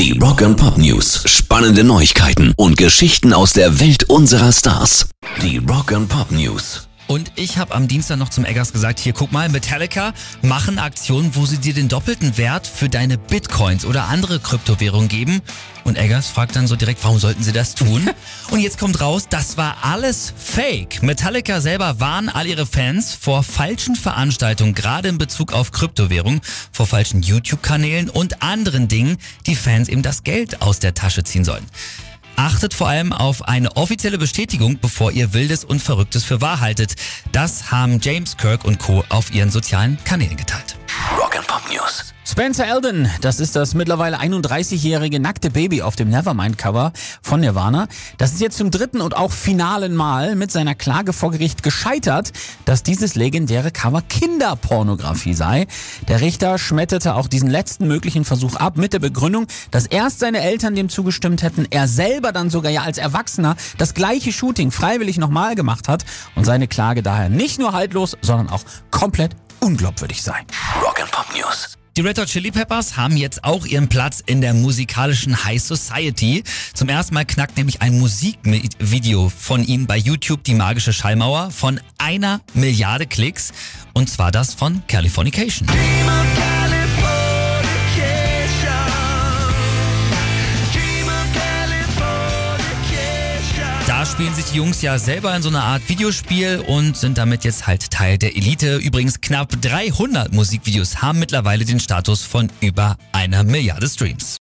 Die Rock and Pop News. Spannende Neuigkeiten und Geschichten aus der Welt unserer Stars. Die Rock and Pop News. Und ich habe am Dienstag noch zum Eggers gesagt, hier guck mal, Metallica machen Aktionen, wo sie dir den doppelten Wert für deine Bitcoins oder andere Kryptowährungen geben. Und Eggers fragt dann so direkt, warum sollten sie das tun? Und jetzt kommt raus, das war alles Fake. Metallica selber warnen all ihre Fans vor falschen Veranstaltungen, gerade in Bezug auf Kryptowährungen, vor falschen YouTube-Kanälen und anderen Dingen, die Fans eben das Geld aus der Tasche ziehen sollen. Achtet vor allem auf eine offizielle Bestätigung, bevor ihr Wildes und Verrücktes für wahr haltet. Das haben James Kirk und Co. auf ihren sozialen Kanälen geteilt. Rock and Pop News. Spencer Eldon, das ist das mittlerweile 31-jährige nackte Baby auf dem Nevermind-Cover von Nirvana. Das ist jetzt zum dritten und auch finalen Mal mit seiner Klage vor Gericht gescheitert, dass dieses legendäre Cover Kinderpornografie sei. Der Richter schmetterte auch diesen letzten möglichen Versuch ab mit der Begründung, dass erst seine Eltern dem zugestimmt hätten, er selber dann sogar ja als Erwachsener das gleiche Shooting freiwillig nochmal gemacht hat und seine Klage daher nicht nur haltlos, sondern auch komplett unglaubwürdig and Pop News. Die Red Hot Chili Peppers haben jetzt auch ihren Platz in der musikalischen High Society. Zum ersten Mal knackt nämlich ein Musikvideo von ihnen bei YouTube die magische Schallmauer von einer Milliarde Klicks. Und zwar das von Californication. Da spielen sich die Jungs ja selber in so einer Art Videospiel und sind damit jetzt halt Teil der Elite. Übrigens knapp 300 Musikvideos haben mittlerweile den Status von über einer Milliarde Streams.